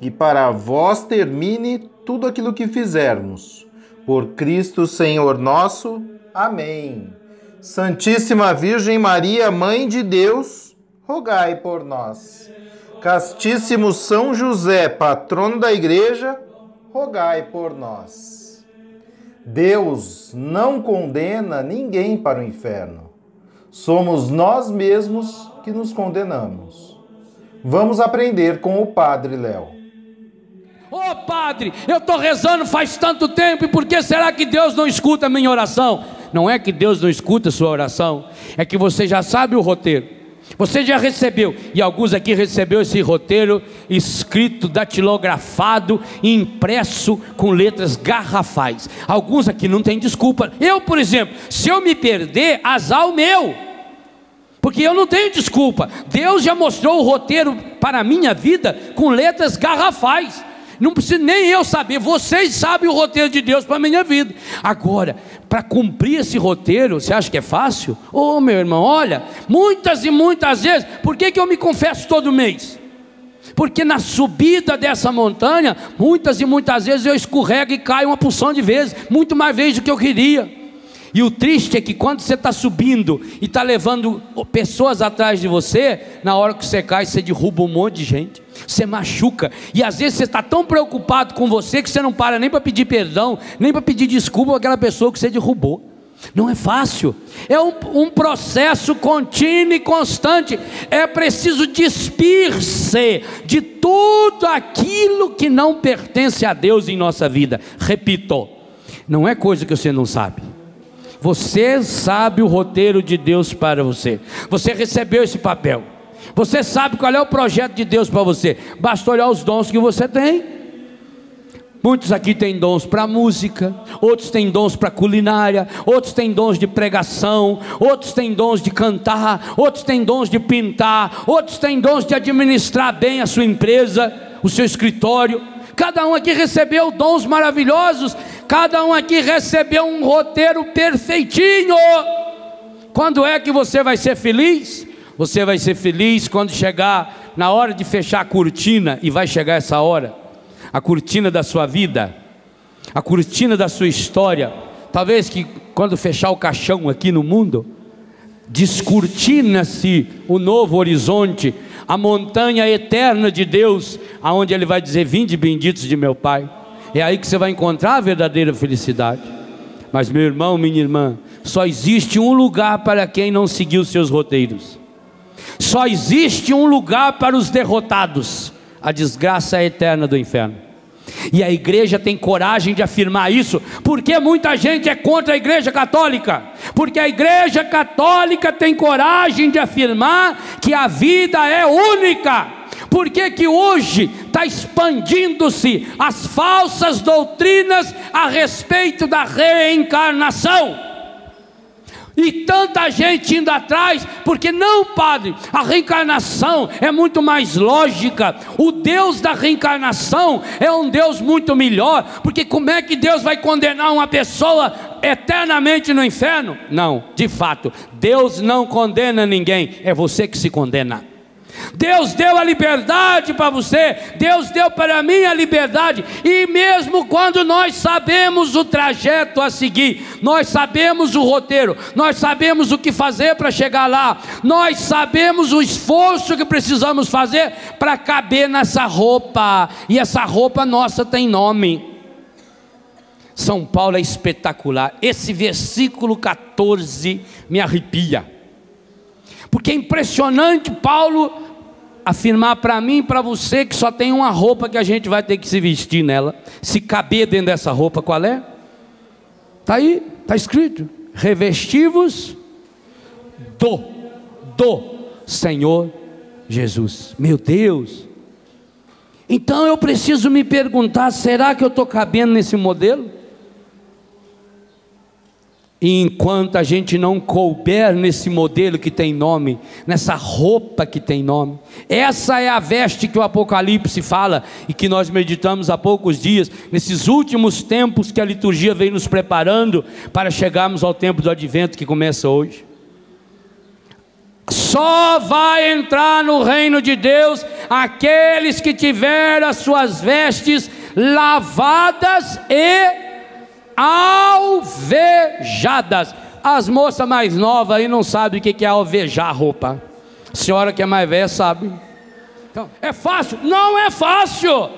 e para vós termine tudo aquilo que fizermos. Por Cristo Senhor nosso. Amém. Santíssima Virgem Maria, Mãe de Deus, rogai por nós. Castíssimo São José, patrono da Igreja, rogai por nós. Deus não condena ninguém para o inferno. Somos nós mesmos que nos condenamos. Vamos aprender com o Padre Léo. Ô oh, padre, eu estou rezando faz tanto tempo, e por que será que Deus não escuta a minha oração? Não é que Deus não escuta a sua oração, é que você já sabe o roteiro. Você já recebeu, e alguns aqui recebeu esse roteiro escrito, datilografado, impresso com letras garrafais. Alguns aqui não têm desculpa. Eu, por exemplo, se eu me perder, azar o meu. Porque eu não tenho desculpa. Deus já mostrou o roteiro para a minha vida com letras garrafais. Não precisa nem eu saber, vocês sabem o roteiro de Deus para a minha vida. Agora, para cumprir esse roteiro, você acha que é fácil? Ô oh, meu irmão, olha, muitas e muitas vezes, por que, que eu me confesso todo mês? Porque na subida dessa montanha, muitas e muitas vezes eu escorrego e caio uma porção de vezes, muito mais vezes do que eu queria. E o triste é que quando você está subindo e está levando pessoas atrás de você, na hora que você cai, você derruba um monte de gente, você machuca. E às vezes você está tão preocupado com você que você não para nem para pedir perdão, nem para pedir desculpa àquela pessoa que você derrubou. Não é fácil, é um, um, processo contínuo e constante. É preciso despir-se de tudo aquilo que não pertence a Deus em nossa vida. Repito, não é coisa que você não sabe. Você sabe o roteiro de Deus para você. Você recebeu esse papel. Você sabe qual é o projeto de Deus para você. Basta olhar os dons que você tem. Muitos aqui têm dons para música, outros têm dons para culinária, outros têm dons de pregação, outros têm dons de cantar, outros têm dons de pintar, outros têm dons de administrar bem a sua empresa, o seu escritório. Cada um aqui recebeu dons maravilhosos Cada um aqui recebeu um roteiro perfeitinho. Quando é que você vai ser feliz? Você vai ser feliz quando chegar na hora de fechar a cortina, e vai chegar essa hora a cortina da sua vida, a cortina da sua história. Talvez que quando fechar o caixão aqui no mundo, descortina-se o novo horizonte, a montanha eterna de Deus, aonde Ele vai dizer: Vinde benditos de meu Pai. É aí que você vai encontrar a verdadeira felicidade. Mas, meu irmão, minha irmã, só existe um lugar para quem não seguiu seus roteiros. Só existe um lugar para os derrotados a desgraça eterna do inferno. E a igreja tem coragem de afirmar isso, porque muita gente é contra a igreja católica. Porque a igreja católica tem coragem de afirmar que a vida é única por que, que hoje está expandindo-se as falsas doutrinas a respeito da reencarnação? E tanta gente indo atrás, porque não, padre, a reencarnação é muito mais lógica. O Deus da reencarnação é um Deus muito melhor, porque como é que Deus vai condenar uma pessoa eternamente no inferno? Não, de fato, Deus não condena ninguém, é você que se condena. Deus deu a liberdade para você, Deus deu para mim a liberdade, e mesmo quando nós sabemos o trajeto a seguir, nós sabemos o roteiro, nós sabemos o que fazer para chegar lá, nós sabemos o esforço que precisamos fazer para caber nessa roupa, e essa roupa nossa tem nome. São Paulo é espetacular. Esse versículo 14 me arrepia. Porque é impressionante Paulo afirmar para mim e para você que só tem uma roupa que a gente vai ter que se vestir nela. Se caber dentro dessa roupa, qual é? Está aí, está escrito: revestivos do, do Senhor Jesus. Meu Deus. Então eu preciso me perguntar: será que eu estou cabendo nesse modelo? E enquanto a gente não couber nesse modelo que tem nome, nessa roupa que tem nome, essa é a veste que o Apocalipse fala e que nós meditamos há poucos dias, nesses últimos tempos que a liturgia vem nos preparando para chegarmos ao tempo do advento que começa hoje. Só vai entrar no reino de Deus aqueles que tiveram as suas vestes lavadas e alvejadas. As moças mais novas aí não sabem o que é alvejar roupa. A senhora que é mais velha sabe. Então, é fácil? Não é fácil.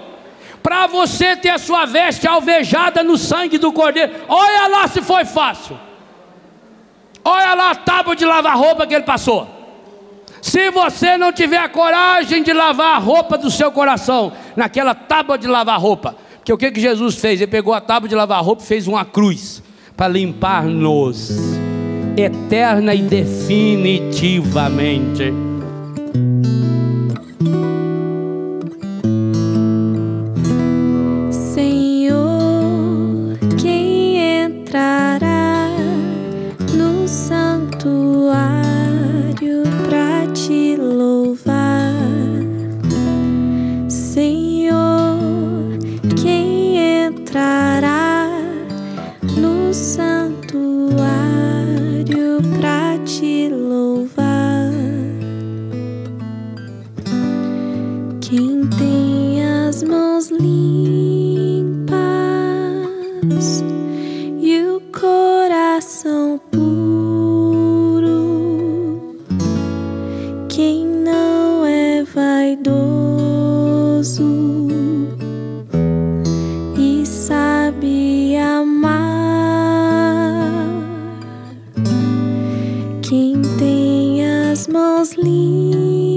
Para você ter a sua veste alvejada no sangue do cordeiro, olha lá se foi fácil. Olha lá a tábua de lavar roupa que ele passou. Se você não tiver a coragem de lavar a roupa do seu coração, naquela tábua de lavar roupa, que o que, que Jesus fez? Ele pegou a tábua de lavar roupa e fez uma cruz para limpar-nos eterna e definitivamente. Espírito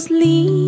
Santo.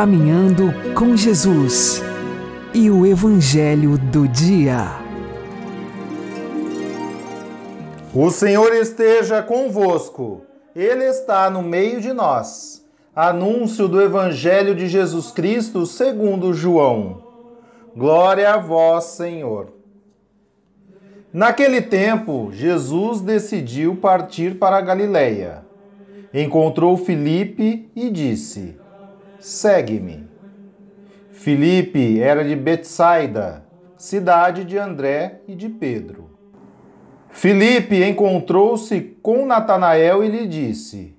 Caminhando com Jesus e o Evangelho do Dia. O Senhor esteja convosco, Ele está no meio de nós. Anúncio do Evangelho de Jesus Cristo segundo João. Glória a vós, Senhor. Naquele tempo, Jesus decidiu partir para a Galiléia. Encontrou Filipe e disse: Segue-me. Filipe era de Betsaida, cidade de André e de Pedro. Filipe encontrou-se com Natanael e lhe disse: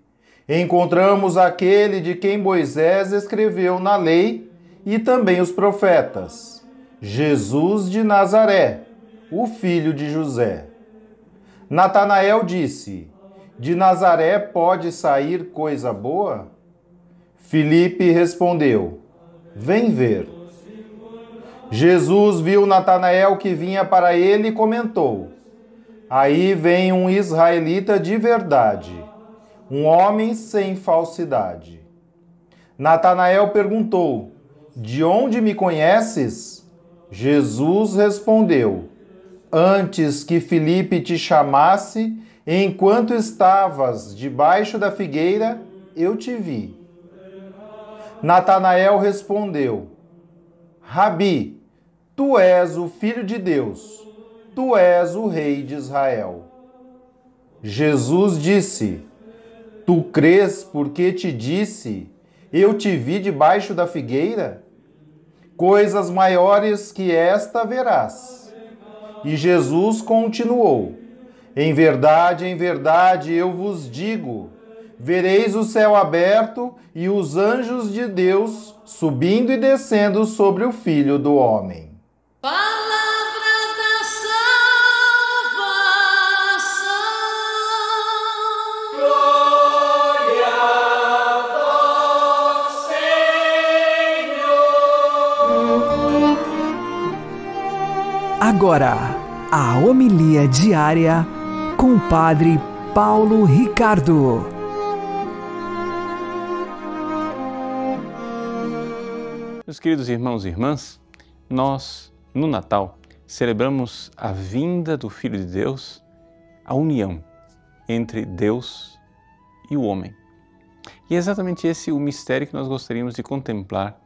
Encontramos aquele de quem Moisés escreveu na lei e também os profetas, Jesus de Nazaré, o filho de José. Natanael disse: De Nazaré pode sair coisa boa? Filipe respondeu: Vem ver. Jesus viu Natanael que vinha para ele e comentou: Aí vem um israelita de verdade, um homem sem falsidade. Natanael perguntou: De onde me conheces? Jesus respondeu: Antes que Filipe te chamasse, enquanto estavas debaixo da figueira, eu te vi. Natanael respondeu: Rabi, tu és o filho de Deus, tu és o rei de Israel. Jesus disse: Tu crês porque te disse: Eu te vi debaixo da figueira? Coisas maiores que esta verás. E Jesus continuou: Em verdade, em verdade eu vos digo vereis o céu aberto e os anjos de Deus subindo e descendo sobre o Filho do Homem. Palavra da salvação. Glória a vós, Senhor. Agora, a homilia diária com o Padre Paulo Ricardo. Queridos irmãos e irmãs, nós, no Natal, celebramos a vinda do Filho de Deus, a união entre Deus e o homem. E é exatamente esse o mistério que nós gostaríamos de contemplar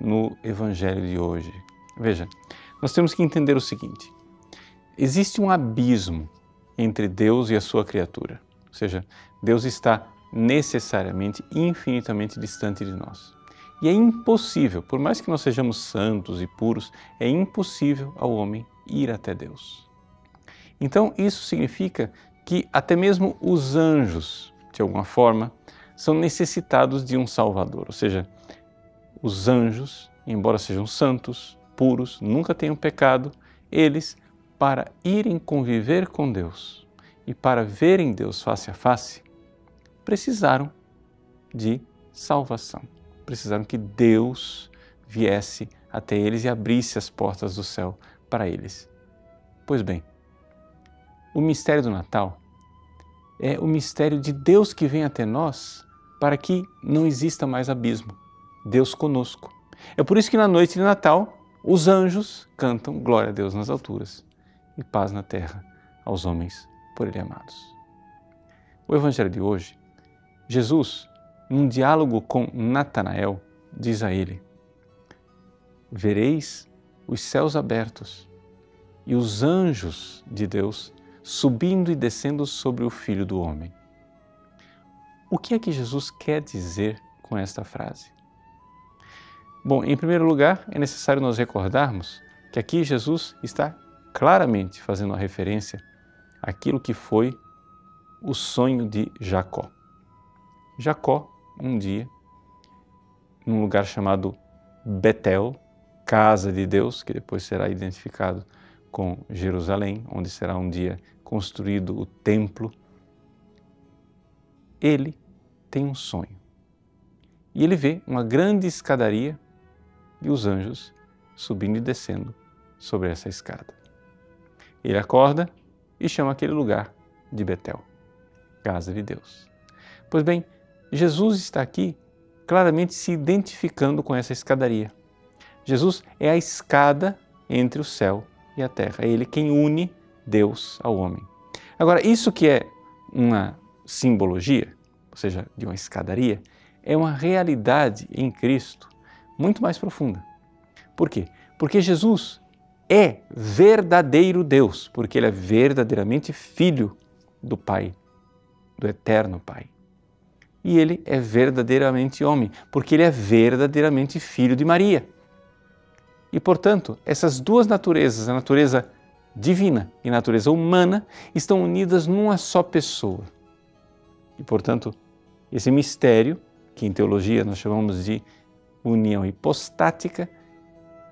no Evangelho de hoje. Veja, nós temos que entender o seguinte: existe um abismo entre Deus e a sua criatura, ou seja, Deus está necessariamente infinitamente distante de nós. E é impossível, por mais que nós sejamos santos e puros, é impossível ao homem ir até Deus. Então, isso significa que até mesmo os anjos, de alguma forma, são necessitados de um Salvador. Ou seja, os anjos, embora sejam santos, puros, nunca tenham pecado, eles, para irem conviver com Deus e para verem Deus face a face, precisaram de salvação precisaram que Deus viesse até eles e abrisse as portas do céu para eles. Pois bem, o mistério do Natal é o mistério de Deus que vem até nós para que não exista mais abismo. Deus conosco. É por isso que na noite de Natal os anjos cantam glória a Deus nas alturas e paz na terra aos homens por Ele amados. O Evangelho de hoje, Jesus num diálogo com Natanael, diz a ele: Vereis os céus abertos e os anjos de Deus subindo e descendo sobre o Filho do Homem. O que é que Jesus quer dizer com esta frase? Bom, em primeiro lugar, é necessário nós recordarmos que aqui Jesus está claramente fazendo a referência aquilo que foi o sonho de Jacó. Jacó, um dia, num lugar chamado Betel, casa de Deus, que depois será identificado com Jerusalém, onde será um dia construído o templo, ele tem um sonho. E ele vê uma grande escadaria e os anjos subindo e descendo sobre essa escada. Ele acorda e chama aquele lugar de Betel, casa de Deus. Pois bem, Jesus está aqui claramente se identificando com essa escadaria. Jesus é a escada entre o céu e a terra. É ele quem une Deus ao homem. Agora, isso que é uma simbologia, ou seja, de uma escadaria, é uma realidade em Cristo muito mais profunda. Por quê? Porque Jesus é verdadeiro Deus, porque ele é verdadeiramente filho do Pai, do eterno Pai. E ele é verdadeiramente homem, porque ele é verdadeiramente filho de Maria. E, portanto, essas duas naturezas, a natureza divina e a natureza humana, estão unidas numa só pessoa. E, portanto, esse mistério, que em teologia nós chamamos de união hipostática,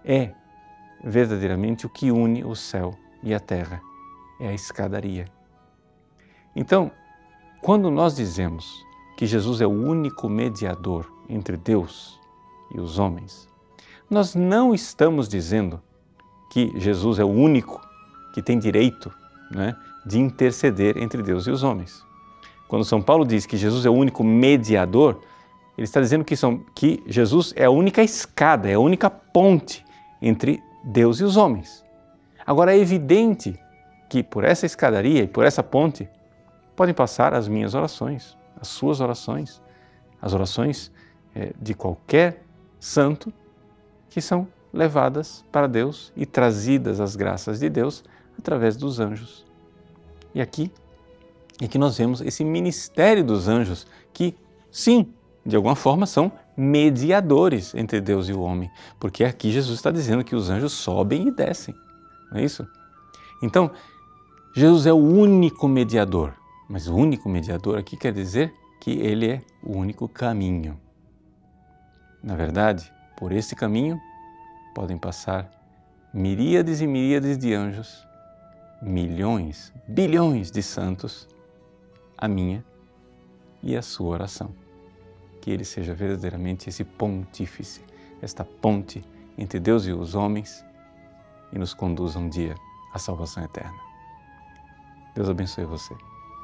é verdadeiramente o que une o céu e a terra, é a escadaria. Então, quando nós dizemos que Jesus é o único mediador entre Deus e os homens, nós não estamos dizendo que Jesus é o único que tem direito né, de interceder entre Deus e os homens. Quando São Paulo diz que Jesus é o único mediador, ele está dizendo que, são, que Jesus é a única escada, é a única ponte entre Deus e os homens. Agora é evidente que por essa escadaria e por essa ponte podem passar as minhas orações, as suas orações, as orações é, de qualquer santo que são levadas para Deus e trazidas às graças de Deus através dos anjos. E aqui é que nós vemos esse ministério dos anjos que, sim, de alguma forma são mediadores entre Deus e o homem, porque aqui Jesus está dizendo que os anjos sobem e descem, não é isso? Então, Jesus é o único mediador, mas o único mediador aqui quer dizer que ele é o único caminho. Na verdade, por esse caminho podem passar miríades e miríades de anjos, milhões, bilhões de santos, a minha e a sua oração que ele seja verdadeiramente esse pontífice, esta ponte entre Deus e os homens e nos conduza um dia à salvação eterna. Deus abençoe você.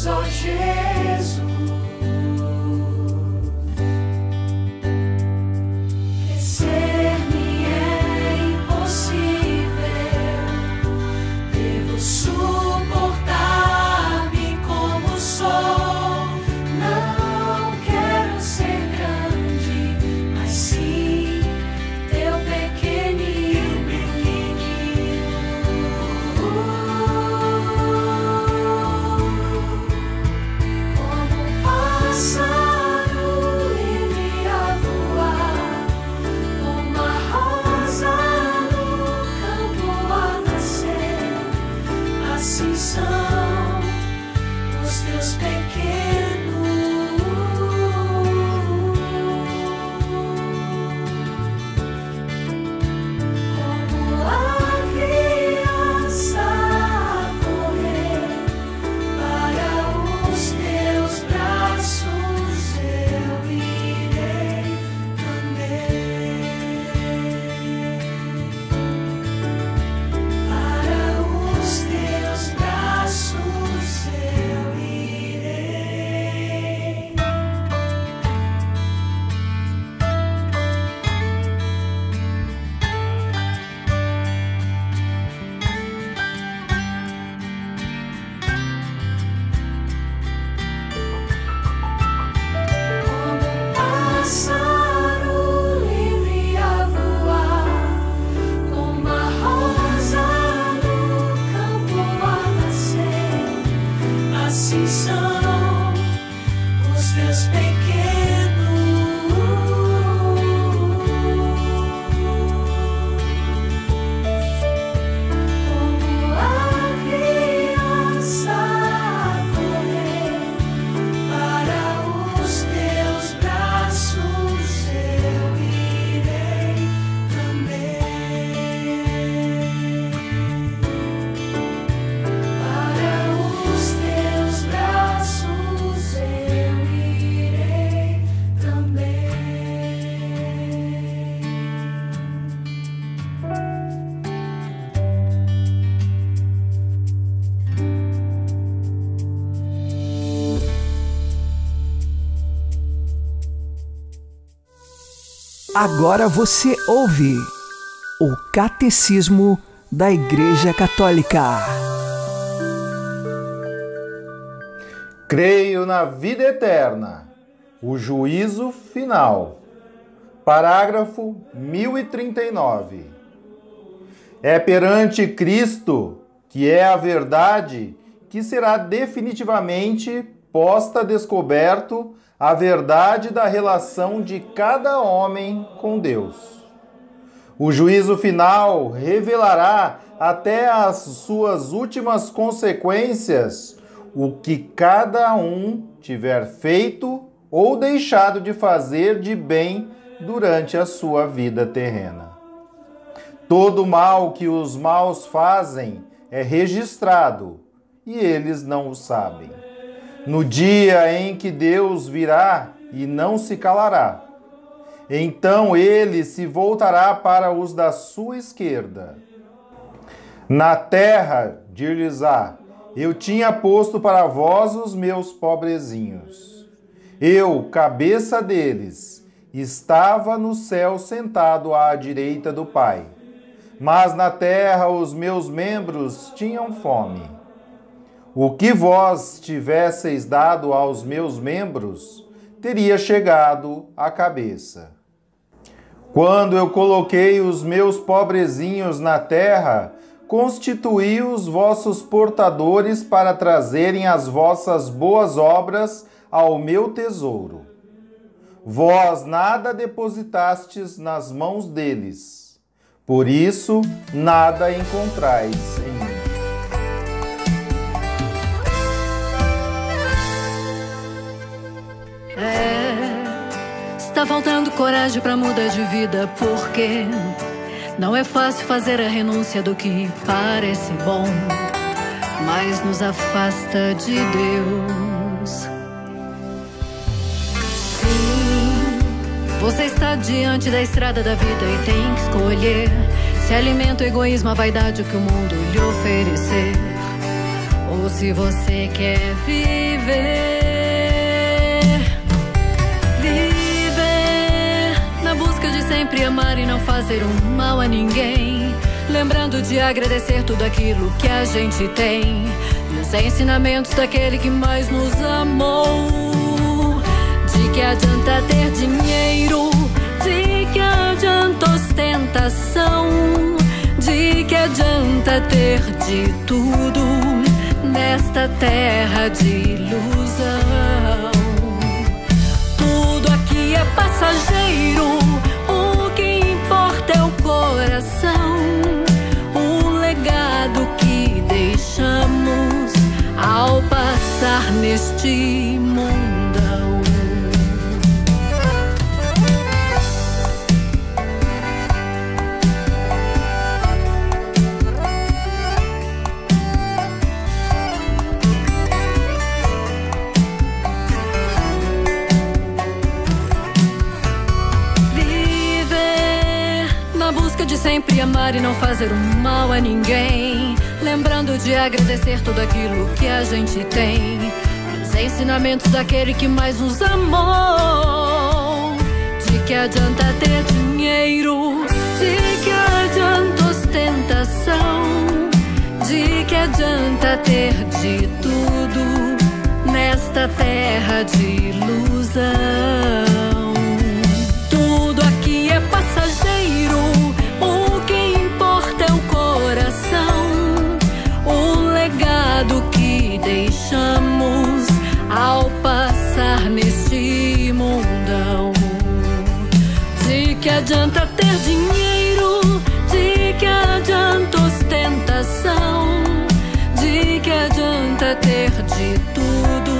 Assim são Agora você ouve o Catecismo da Igreja Católica. Creio na vida eterna, o juízo final. Parágrafo 1039. É perante Cristo, que é a verdade, que será definitivamente posta descoberto a verdade da relação de cada homem com Deus. O juízo final revelará até as suas últimas consequências o que cada um tiver feito ou deixado de fazer de bem durante a sua vida terrena. Todo mal que os maus fazem é registrado e eles não o sabem. No dia em que Deus virá e não se calará, então ele se voltará para os da sua esquerda. Na terra, dir-lhes-á, eu tinha posto para vós os meus pobrezinhos. Eu, cabeça deles, estava no céu sentado à direita do Pai. Mas na terra os meus membros tinham fome. O que vós tivesseis dado aos meus membros, teria chegado à cabeça. Quando eu coloquei os meus pobrezinhos na terra, constituí os vossos portadores para trazerem as vossas boas obras ao meu tesouro. Vós nada depositastes nas mãos deles, por isso nada encontrais em mim. Está faltando coragem pra mudar de vida, porque não é fácil fazer a renúncia do que parece bom, mas nos afasta de Deus. Sim, você está diante da estrada da vida e tem que escolher se alimenta o egoísmo, a vaidade, que o mundo lhe oferecer, ou se você quer. Viver sempre amar e não fazer um mal a ninguém. Lembrando de agradecer tudo aquilo que a gente tem. E os ensinamentos daquele que mais nos amou. De que adianta ter dinheiro? De que adianta ostentação? De que adianta ter de tudo nesta terra de ilusão? Tudo aqui é passageiro. Coração. O legado que deixamos ao passar neste mundão. Na busca de sempre amar e não fazer um mal a ninguém. Lembrando de agradecer tudo aquilo que a gente tem. Os ensinamentos daquele que mais nos amou. De que adianta ter dinheiro? De que adianta ostentação? De que adianta ter de tudo nesta terra de ilusão? Adianta ter dinheiro? De que adianta ostentação? De que adianta ter de tudo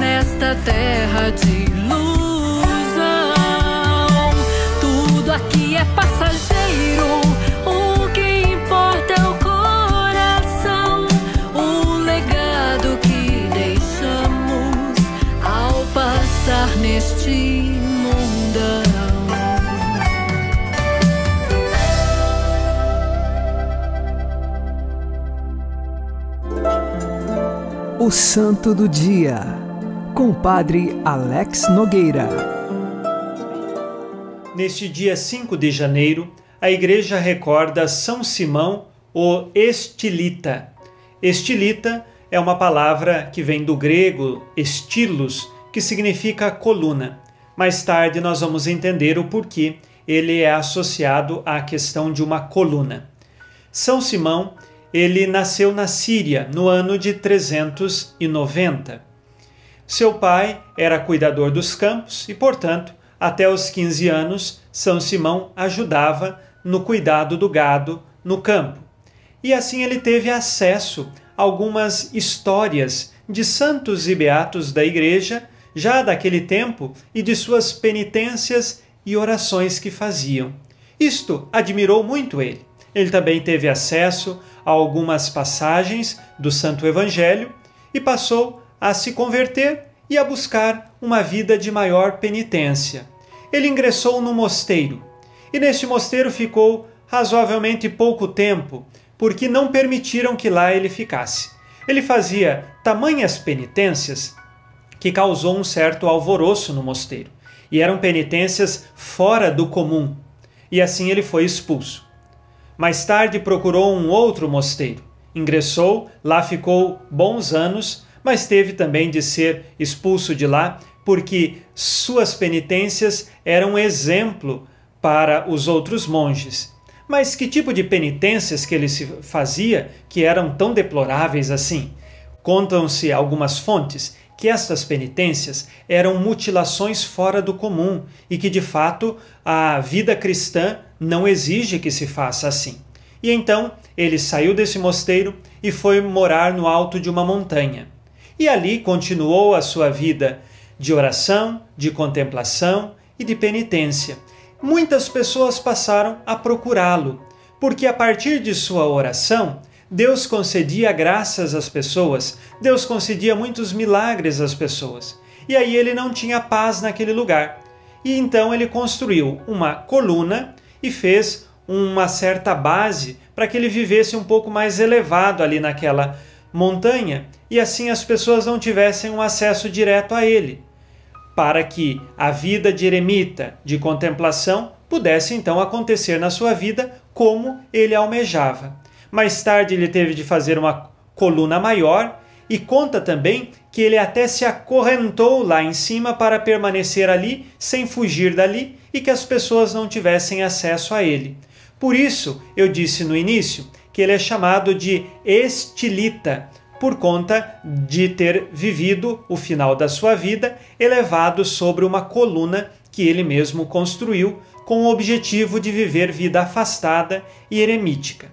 nesta terra de ilusão? Tudo aqui é passageiro. O que importa é o coração, o legado que deixamos ao passar neste O Santo do Dia, com Padre Alex Nogueira. Neste dia 5 de janeiro, a igreja recorda São Simão, o Estilita. Estilita é uma palavra que vem do grego estilos, que significa coluna. Mais tarde nós vamos entender o porquê ele é associado à questão de uma coluna. São Simão, ele nasceu na Síria no ano de 390. Seu pai era cuidador dos campos e, portanto, até os 15 anos, São Simão ajudava no cuidado do gado no campo. E assim ele teve acesso a algumas histórias de santos e beatos da igreja, já daquele tempo, e de suas penitências e orações que faziam. Isto admirou muito ele. Ele também teve acesso a algumas passagens do Santo Evangelho e passou a se converter e a buscar uma vida de maior penitência. Ele ingressou no mosteiro e neste mosteiro ficou razoavelmente pouco tempo, porque não permitiram que lá ele ficasse. Ele fazia tamanhas penitências que causou um certo alvoroço no mosteiro, e eram penitências fora do comum, e assim ele foi expulso. Mais tarde procurou um outro mosteiro. Ingressou, lá ficou bons anos, mas teve também de ser expulso de lá porque suas penitências eram exemplo para os outros monges. Mas que tipo de penitências que ele se fazia que eram tão deploráveis assim? Contam-se algumas fontes que estas penitências eram mutilações fora do comum e que de fato a vida cristã não exige que se faça assim. E então ele saiu desse mosteiro e foi morar no alto de uma montanha. E ali continuou a sua vida de oração, de contemplação e de penitência. Muitas pessoas passaram a procurá-lo, porque a partir de sua oração, Deus concedia graças às pessoas, Deus concedia muitos milagres às pessoas. E aí ele não tinha paz naquele lugar. E então ele construiu uma coluna e fez uma certa base para que ele vivesse um pouco mais elevado ali naquela montanha e assim as pessoas não tivessem um acesso direto a ele, para que a vida de eremita, de contemplação, pudesse então acontecer na sua vida como ele almejava. Mais tarde ele teve de fazer uma coluna maior e conta também que ele até se acorrentou lá em cima para permanecer ali sem fugir dali e que as pessoas não tivessem acesso a ele. Por isso, eu disse no início que ele é chamado de estilita, por conta de ter vivido o final da sua vida elevado sobre uma coluna que ele mesmo construiu com o objetivo de viver vida afastada e eremítica.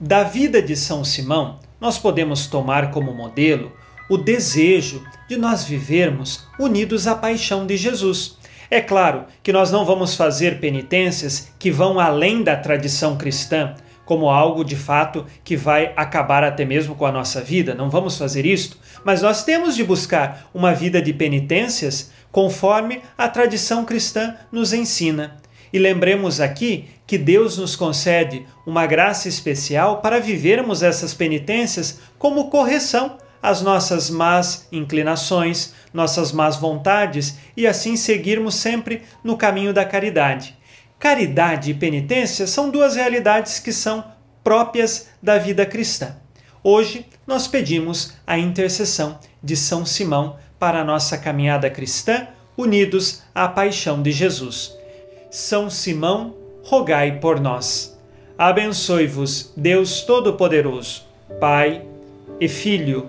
Da vida de São Simão, nós podemos tomar como modelo o desejo de nós vivermos unidos à paixão de Jesus. É claro que nós não vamos fazer penitências que vão além da tradição cristã, como algo de fato que vai acabar até mesmo com a nossa vida, não vamos fazer isto, mas nós temos de buscar uma vida de penitências conforme a tradição cristã nos ensina. E lembremos aqui que Deus nos concede uma graça especial para vivermos essas penitências como correção às nossas más inclinações, nossas más vontades e assim seguirmos sempre no caminho da caridade. Caridade e penitência são duas realidades que são próprias da vida cristã. Hoje nós pedimos a intercessão de São Simão para a nossa caminhada cristã, unidos à paixão de Jesus. São Simão, rogai por nós. Abençoe-vos, Deus Todo-Poderoso, Pai e Filho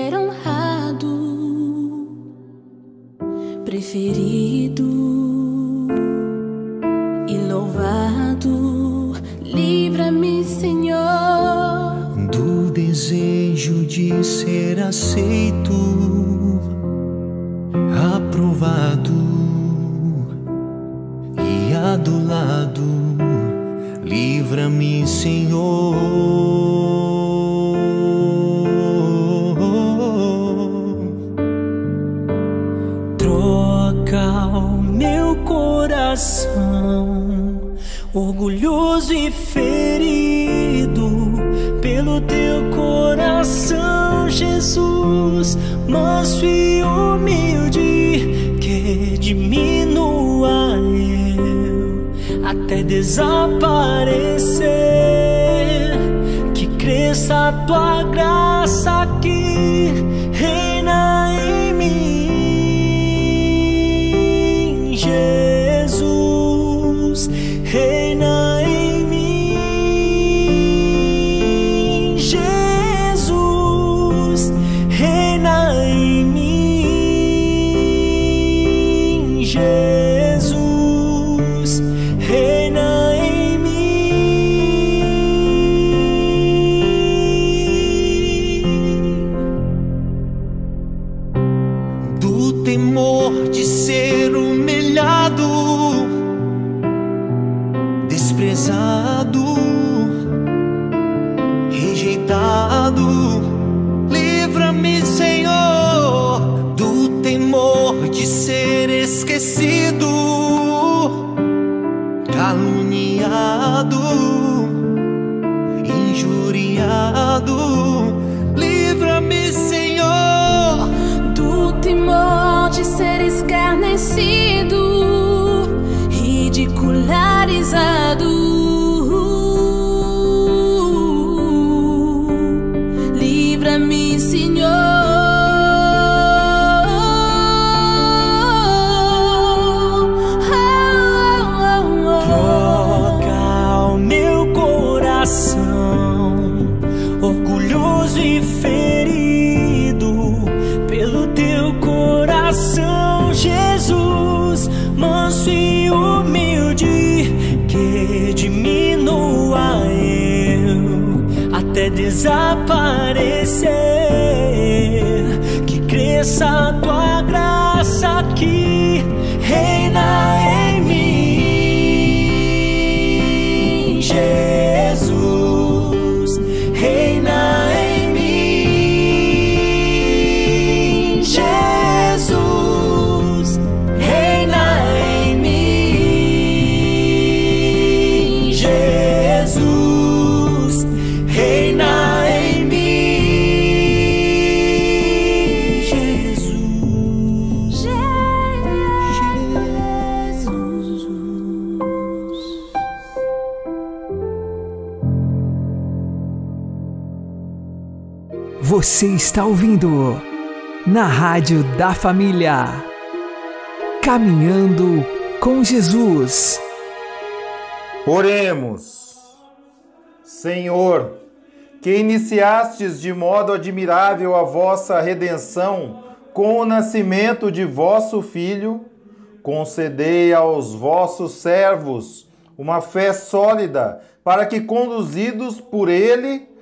Ser honrado, preferido e louvado. Livra-me, Senhor. do desejo de ser aceito, aprovado e adulado. Livra-me, Senhor. Orgulhoso e ferido, pelo teu coração, Jesus, manso e humilde, que diminua eu até desaparecer, que cresça a tua desaparecer, que cresça Você está ouvindo na Rádio da Família. Caminhando com Jesus. Oremos. Senhor, que iniciastes de modo admirável a vossa redenção com o nascimento de vosso Filho, concedei aos vossos servos uma fé sólida, para que, conduzidos por ele,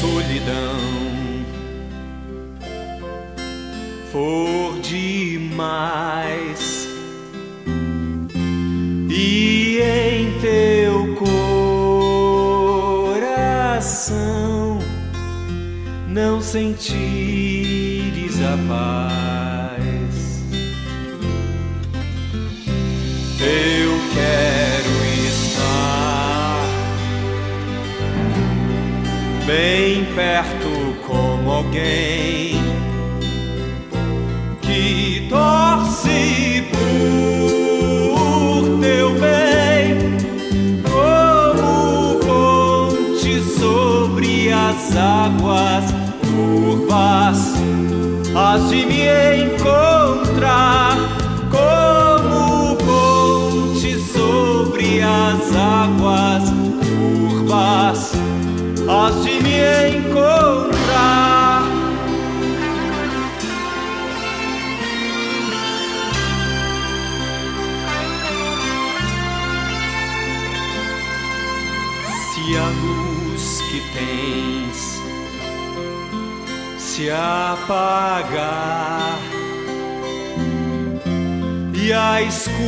Solidão. For demais. E em teu coração não sentires a paz, perto como alguém que torce por teu bem, como ponte sobre as águas turvas, hás de me apagar e a escuridão,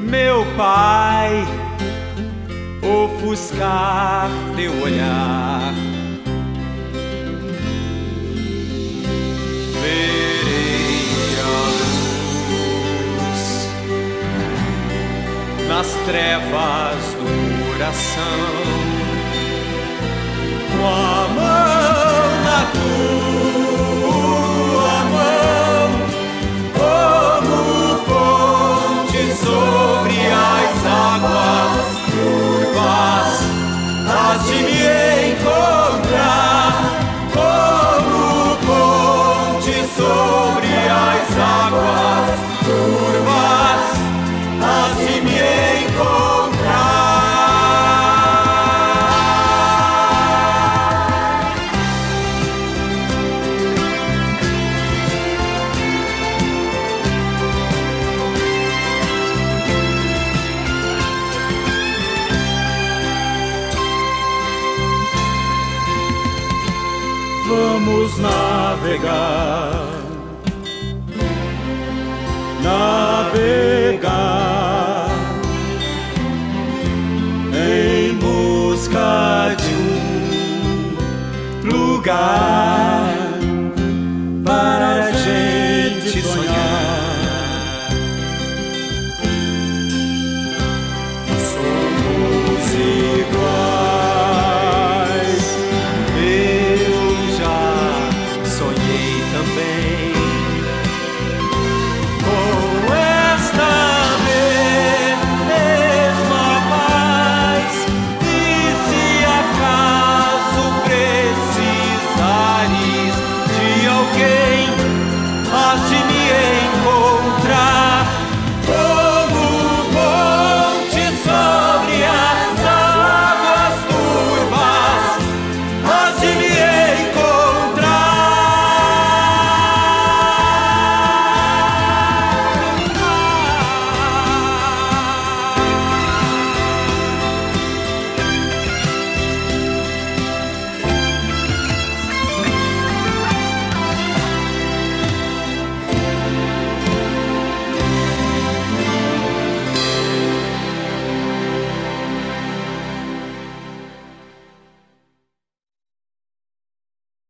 meu Pai, ofuscar teu olhar. Verei a luz nas trevas do coração, em